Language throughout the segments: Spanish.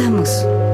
regresamos.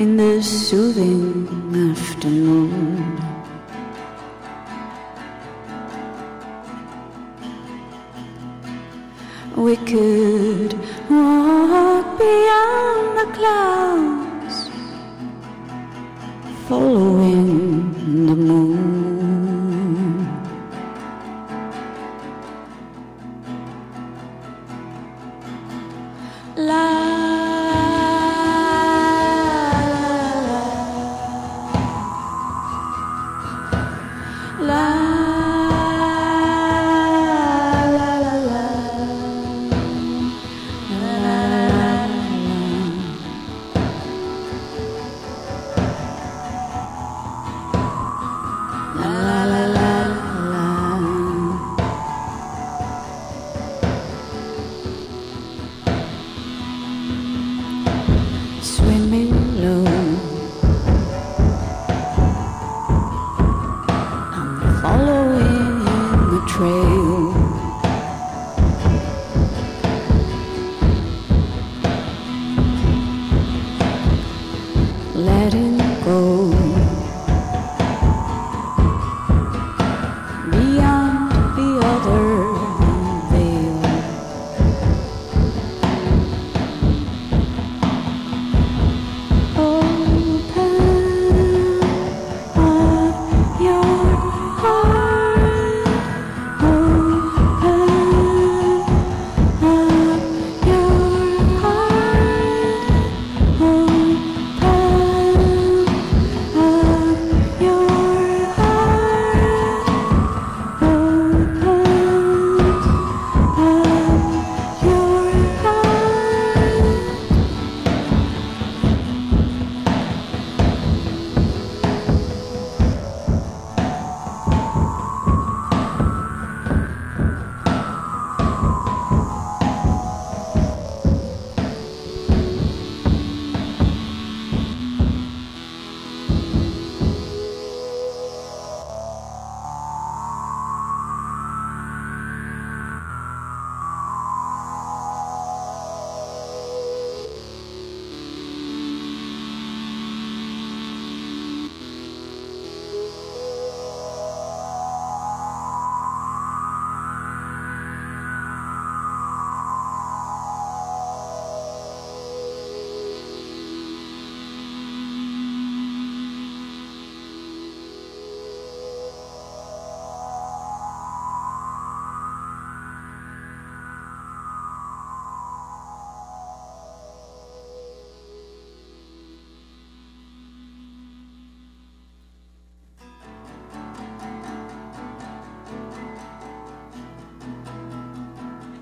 In the soothing afternoon. We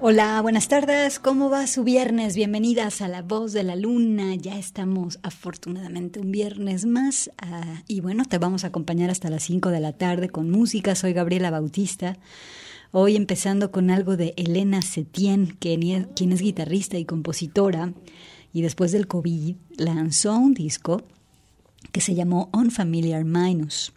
Hola, buenas tardes. ¿Cómo va su viernes? Bienvenidas a La Voz de la Luna. Ya estamos afortunadamente un viernes más. ah, y bueno, te vamos a acompañar hasta las 5 de la tarde con música. Soy Gabriela Bautista. Hoy empezando con algo de Elena Setien, quien es guitarrista y compositora. Y después del COVID lanzó un disco que se llamó Unfamiliar Minus.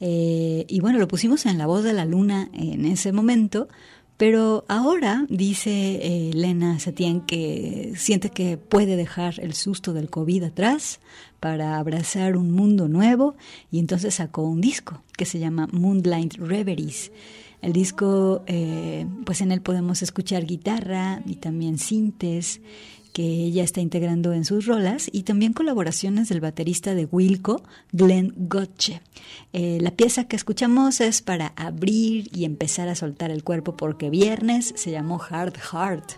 Eh, y bueno, lo pusimos en La Voz de la Luna en ese momento, pero ahora dice eh, Elena Satien que siente que puede dejar el susto del COVID atrás para abrazar un mundo nuevo y entonces sacó un disco que se llama Moonlight Reveries. El disco, eh, pues en él podemos escuchar guitarra y también sintes que ella está integrando en sus rolas y también colaboraciones del baterista de Wilco, Glenn Gotche. Eh, la pieza que escuchamos es para abrir y empezar a soltar el cuerpo porque viernes se llamó Hard Heart,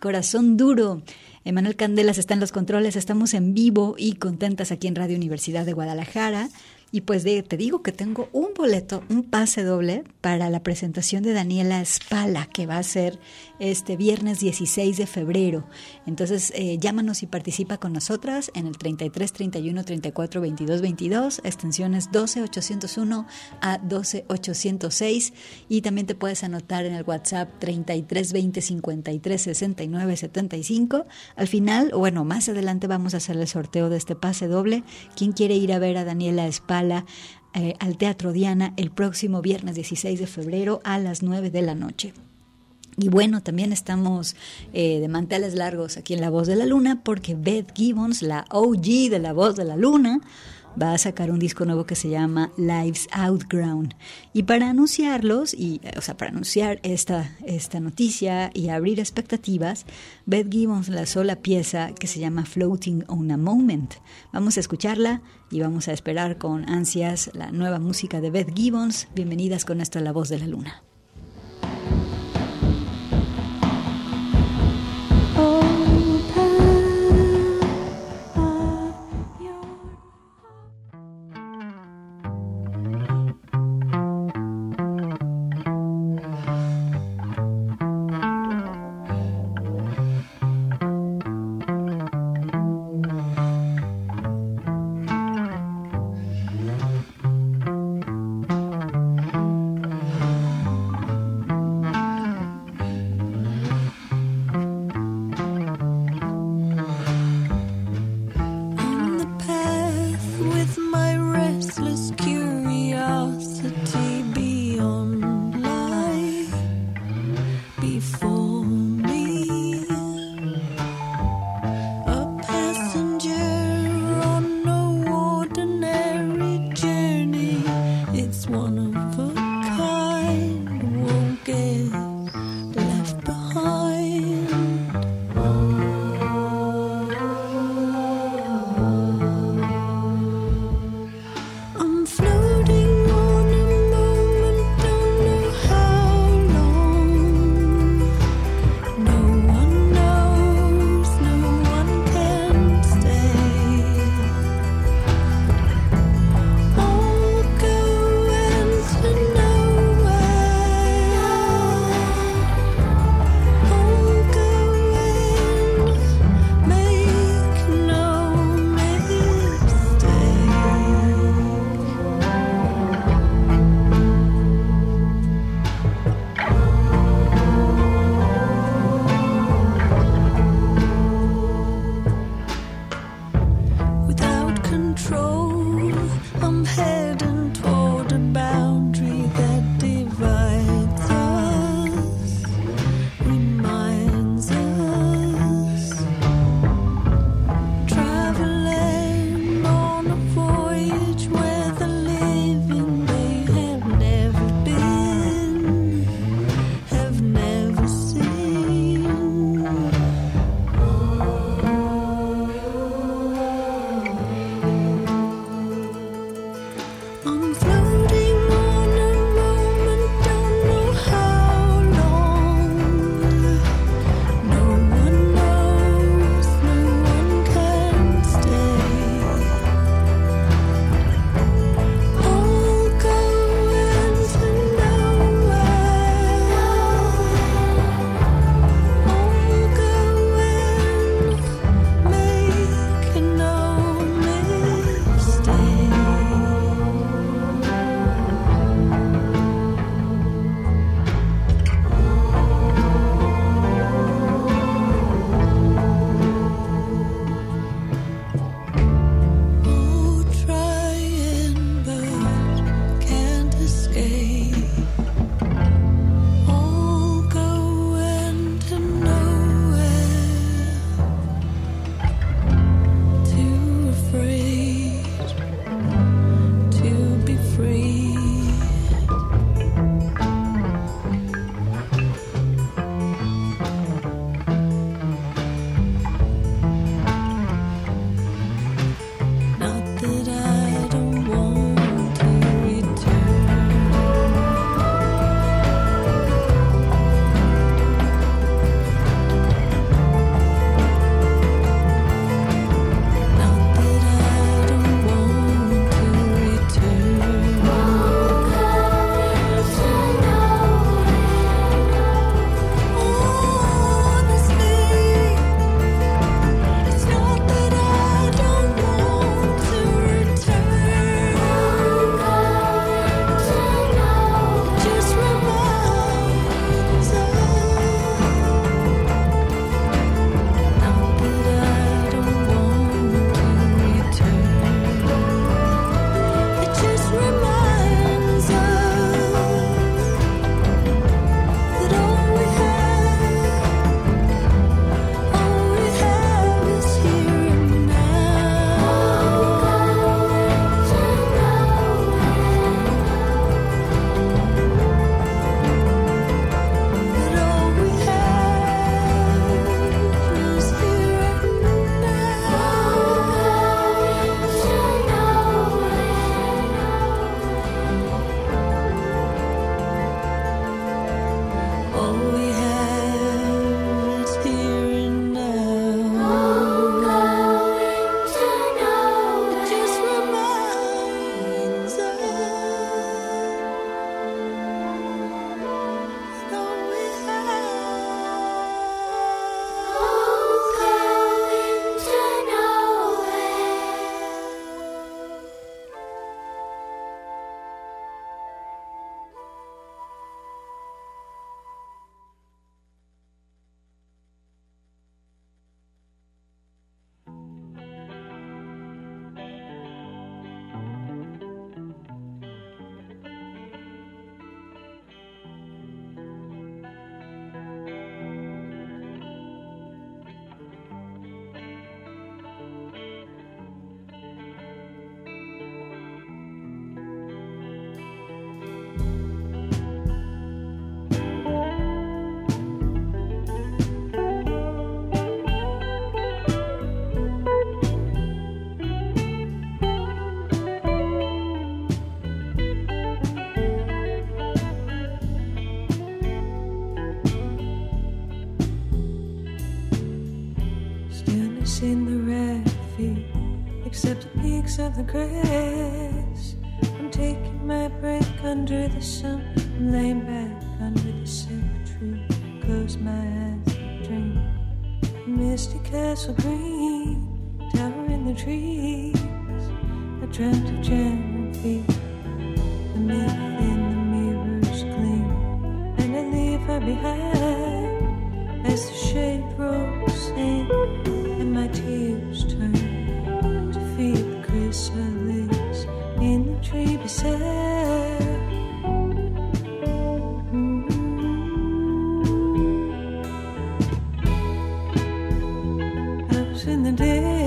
corazón duro. Emanuel Candelas está en los controles, estamos en vivo y contentas aquí en Radio Universidad de Guadalajara. Y pues te digo que tengo un boleto, un pase doble para la presentación de Daniela Spala, que va a ser este viernes 16 de febrero. Entonces, eh, llámanos y participa con nosotras en el 33 31 34 22 22, extensiones 12 801 a 12 806. Y también te puedes anotar en el WhatsApp 33 20 53 69 75. Al final, bueno, más adelante vamos a hacer el sorteo de este pase doble. ¿Quién quiere ir a ver a Daniela Spala? Eh, al Teatro Diana el próximo viernes 16 de febrero a las 9 de la noche. Y bueno, también estamos eh, de manteles largos aquí en La Voz de la Luna porque Beth Gibbons, la OG de La Voz de la Luna, va a sacar un disco nuevo que se llama Lives Outground. Y para anunciarlos, y, o sea, para anunciar esta, esta noticia y abrir expectativas, Beth Gibbons lanzó la pieza que se llama Floating on a Moment. Vamos a escucharla y vamos a esperar con ansias la nueva música de Beth Gibbons. Bienvenidas con esto a La Voz de la Luna. Of the grass. I'm taking my break under the sun. The day,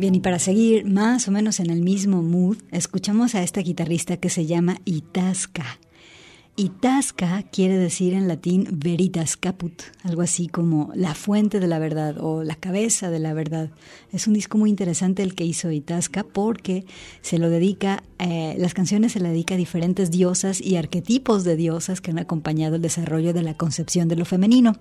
Bien, y para seguir más o menos en el mismo mood, escuchamos a esta guitarrista que se llama Itasca. Itasca quiere decir en latín veritas caput, algo así como la fuente de la verdad o la cabeza de la verdad. Es un disco muy interesante el que hizo Itasca porque se lo dedica, eh, las canciones se le dedica a diferentes diosas y arquetipos de diosas que han acompañado el desarrollo de la concepción de lo femenino.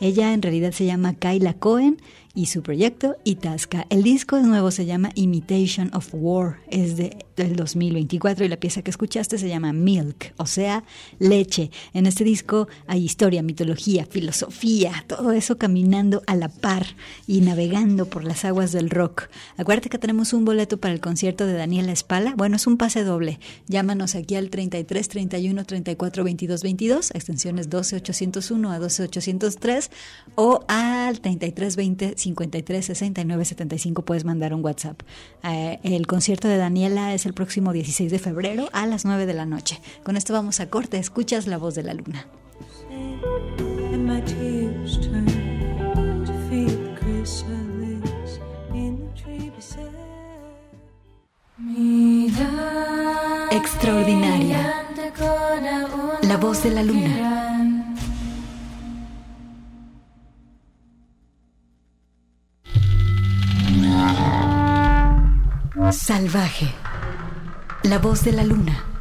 Ella en realidad se llama Kyla Cohen y su proyecto Itasca. El disco nuevo se llama Imitation of War, es de, del 2024 y la pieza que escuchaste se llama Milk, o sea, leche. En este disco hay historia, mitología, filosofía, todo eso caminando a la par y navegando por las aguas del rock. Acuérdate que tenemos un boleto para el concierto de Daniela Espala. Bueno, es un pase doble. Llámanos aquí al 33 31 34 22 22, extensiones 12 801 a 12 803 o al 33 20 53 69 75 puedes mandar un WhatsApp. Eh, el concierto de Daniela es el próximo 16 de febrero a las 9 de la noche. Con esto vamos a corte. Escuchas la voz de la luna. Extraordinaria. La voz de la luna. Salvaje. La voz de la luna.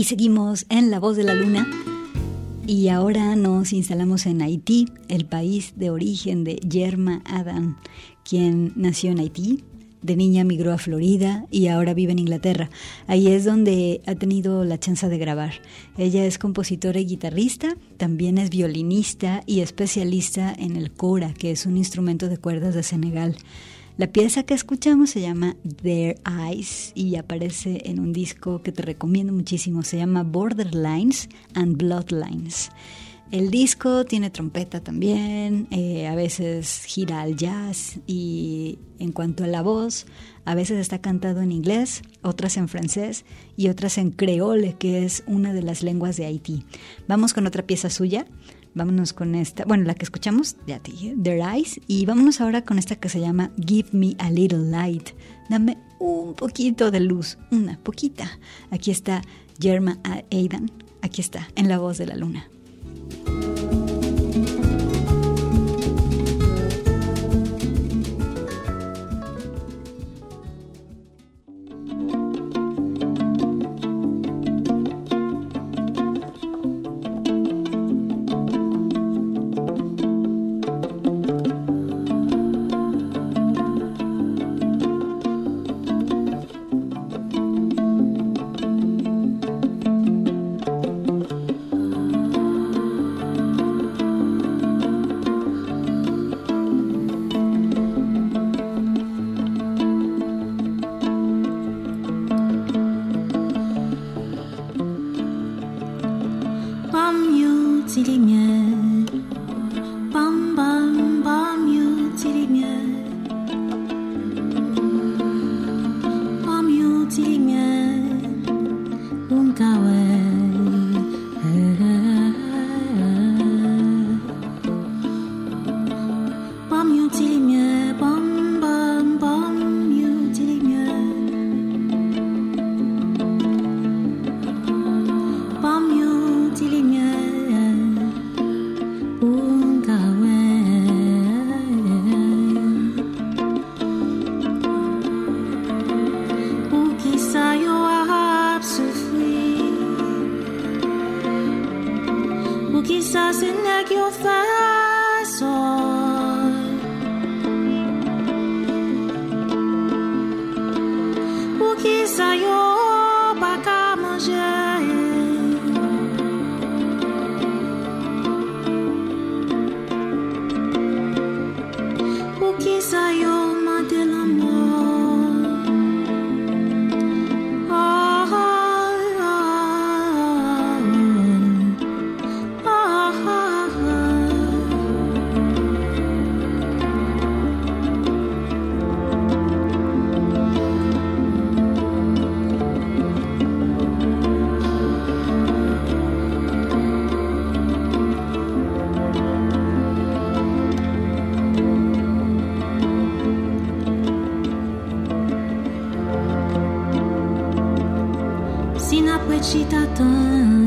Aquí seguimos en La Voz de la Luna y ahora nos instalamos en Haití, el país de origen de Yerma Adam, quien nació en Haití, de niña migró a Florida y ahora vive en Inglaterra. Ahí es donde ha tenido la chance de grabar. Ella es compositora y guitarrista, también es violinista y especialista en el kora, que es un instrumento de cuerdas de Senegal. La pieza que escuchamos se llama Their Eyes y aparece en un disco que te recomiendo muchísimo. Se llama Borderlines and Bloodlines. El disco tiene trompeta también, eh, a veces gira al jazz y en cuanto a la voz, a veces está cantado en inglés, otras en francés y otras en creole, que es una de las lenguas de Haití. Vamos con otra pieza suya. Vámonos con esta, bueno, la que escuchamos de ti, Their Eyes, y vámonos ahora con esta que se llama Give Me a Little Light. Dame un poquito de luz, una poquita. Aquí está Germa Aidan, aquí está, en la voz de la luna. теремя. したと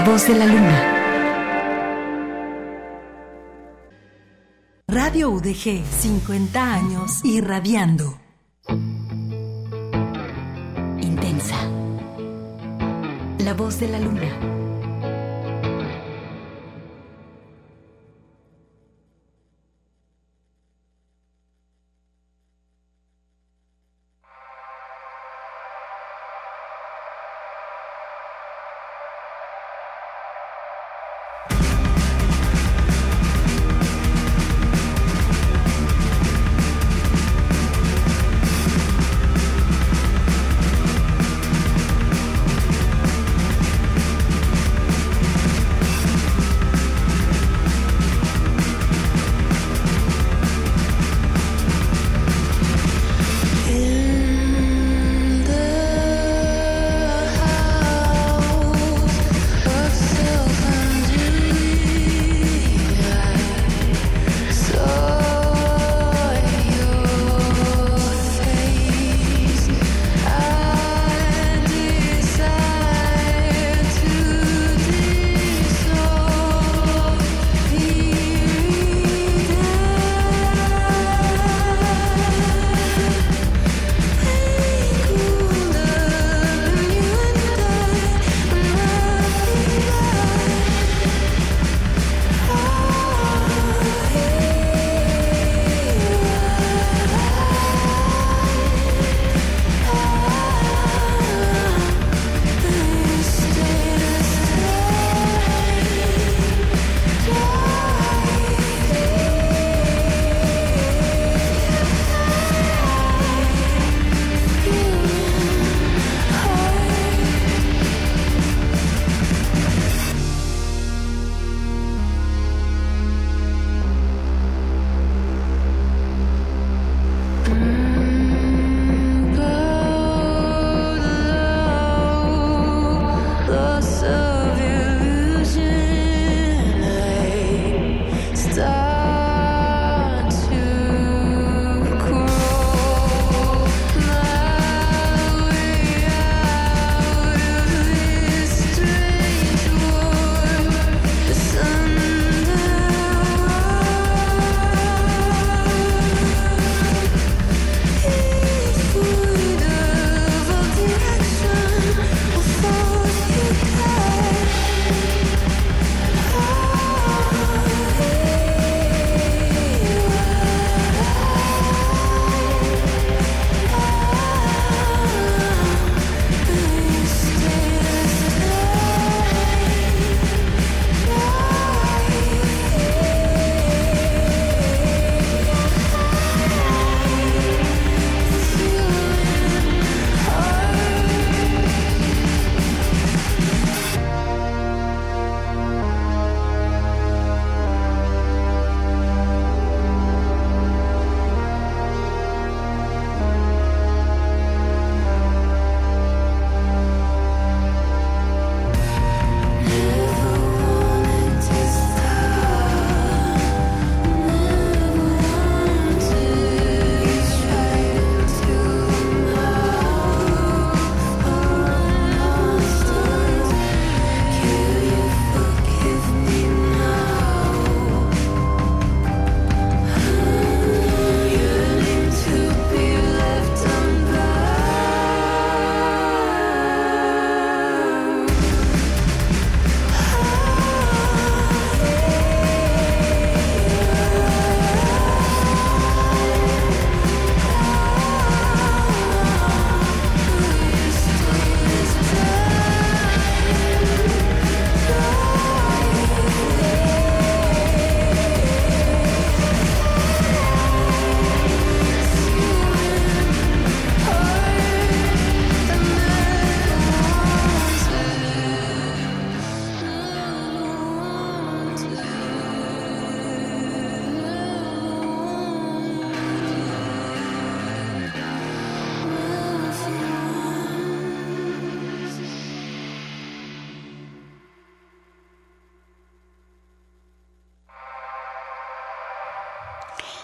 la voz de la luna. Radio UDG, 50 años irradiando. Intensa. La voz de la luna.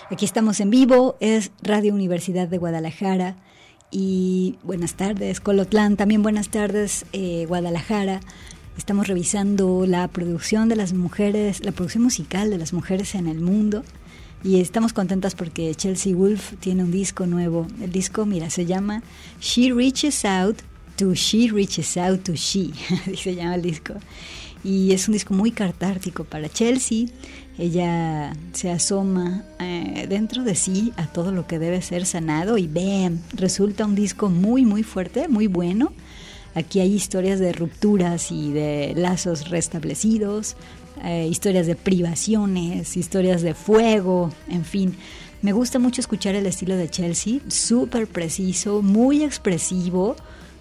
Aquí estamos en vivo, es Radio Universidad de Guadalajara y buenas tardes Colotlán, también buenas tardes eh, Guadalajara. Estamos revisando la producción de las mujeres, la producción musical de las mujeres en el mundo y estamos contentas porque Chelsea Wolf tiene un disco nuevo. El disco, mira, se llama She Reaches Out to She Reaches Out to She, así se llama el disco. Y es un disco muy catártico para Chelsea. Ella se asoma eh, dentro de sí a todo lo que debe ser sanado y ¡bam! Resulta un disco muy, muy fuerte, muy bueno. Aquí hay historias de rupturas y de lazos restablecidos, eh, historias de privaciones, historias de fuego, en fin. Me gusta mucho escuchar el estilo de Chelsea, súper preciso, muy expresivo,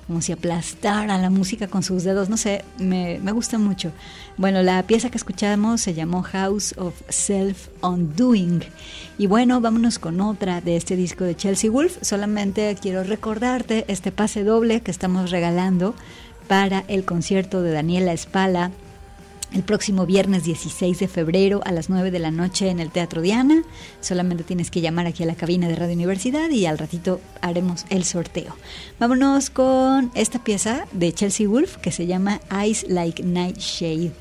como si aplastara la música con sus dedos, no sé, me, me gusta mucho. Bueno, la pieza que escuchamos se llamó House of Self Undoing. Y bueno, vámonos con otra de este disco de Chelsea Wolf. Solamente quiero recordarte este pase doble que estamos regalando para el concierto de Daniela Espala el próximo viernes 16 de febrero a las 9 de la noche en el Teatro Diana. Solamente tienes que llamar aquí a la cabina de Radio Universidad y al ratito haremos el sorteo. Vámonos con esta pieza de Chelsea Wolf que se llama Eyes Like Nightshade.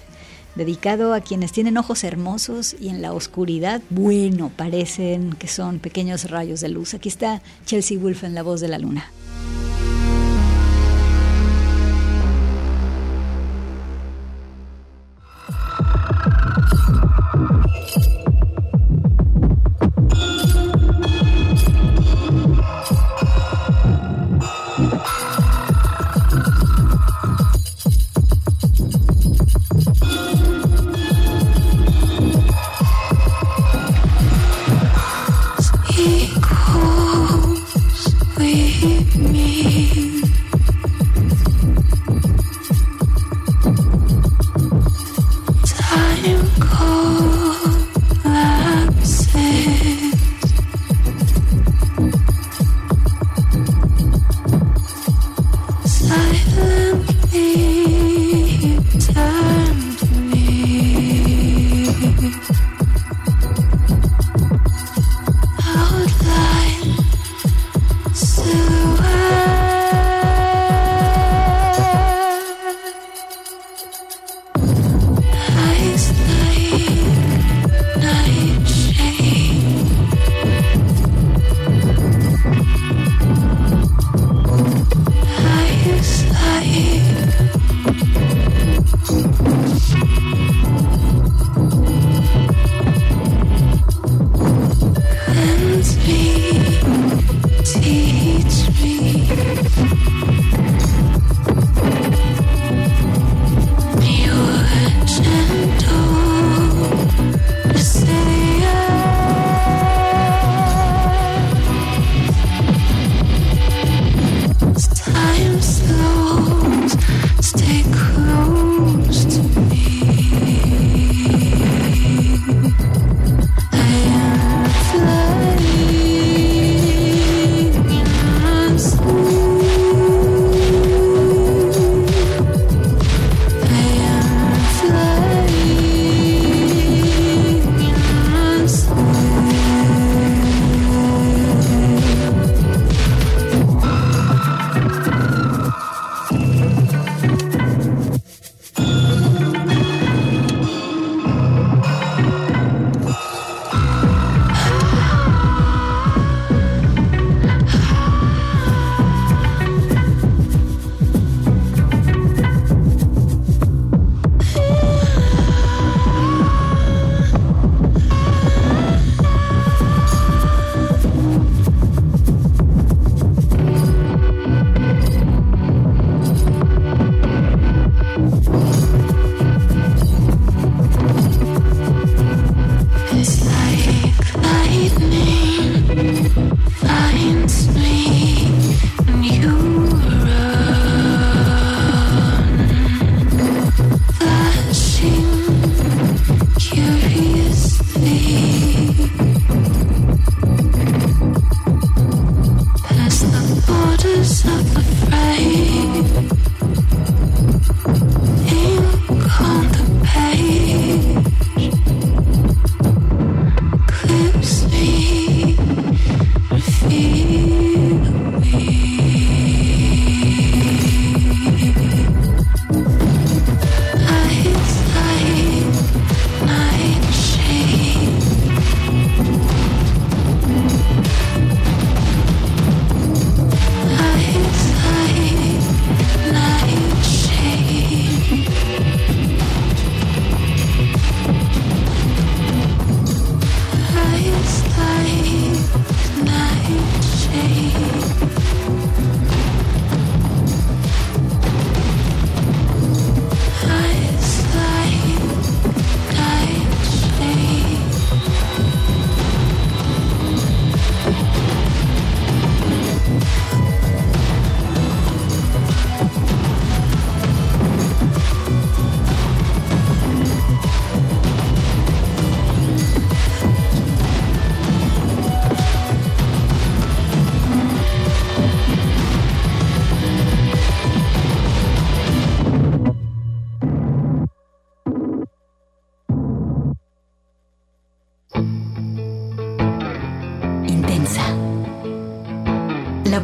Dedicado a quienes tienen ojos hermosos y en la oscuridad, bueno, parecen que son pequeños rayos de luz. Aquí está Chelsea Wolf en la voz de la luna.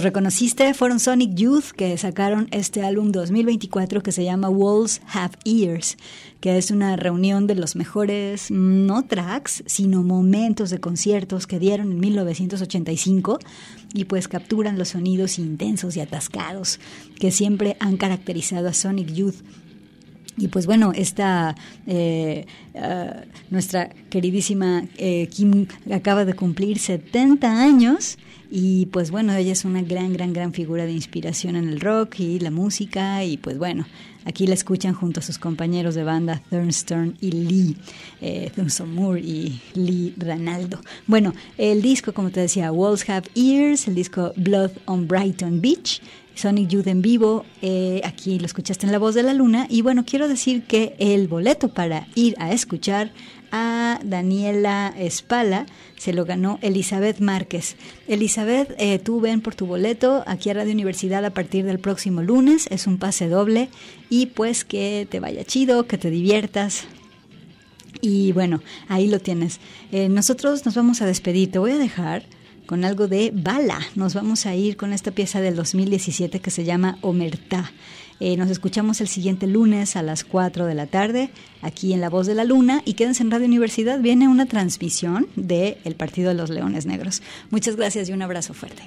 Los reconociste fueron Sonic Youth, que sacaron este álbum 2024 que se llama Walls Have Ears, que es una reunión de los mejores, no tracks, sino momentos de conciertos que dieron en 1985 y pues capturan los sonidos intensos y atascados que siempre han caracterizado a Sonic Youth. Y pues bueno, esta eh, ah, nuestra queridísima eh, Kim acaba de cumplir 70 años y pues bueno, ella es una gran, gran, gran figura de inspiración en el rock y la música. Y pues bueno, aquí la escuchan junto a sus compañeros de banda Thurnston y Lee, eh, Moore y Lee Ranaldo. Bueno, el disco, como te decía, Walls Have Ears, el disco Blood on Brighton Beach. Sonic Youth en vivo, eh, aquí lo escuchaste en La Voz de la Luna. Y bueno, quiero decir que el boleto para ir a escuchar a Daniela Espala se lo ganó Elizabeth Márquez. Elizabeth, eh, tú ven por tu boleto aquí a Radio Universidad a partir del próximo lunes, es un pase doble y pues que te vaya chido, que te diviertas. Y bueno, ahí lo tienes. Eh, nosotros nos vamos a despedir. Te voy a dejar con algo de Bala. Nos vamos a ir con esta pieza del 2017 que se llama Omertá. Eh, nos escuchamos el siguiente lunes a las 4 de la tarde aquí en La Voz de la Luna y quédense en Radio Universidad. Viene una transmisión del el Partido de los Leones Negros. Muchas gracias y un abrazo fuerte.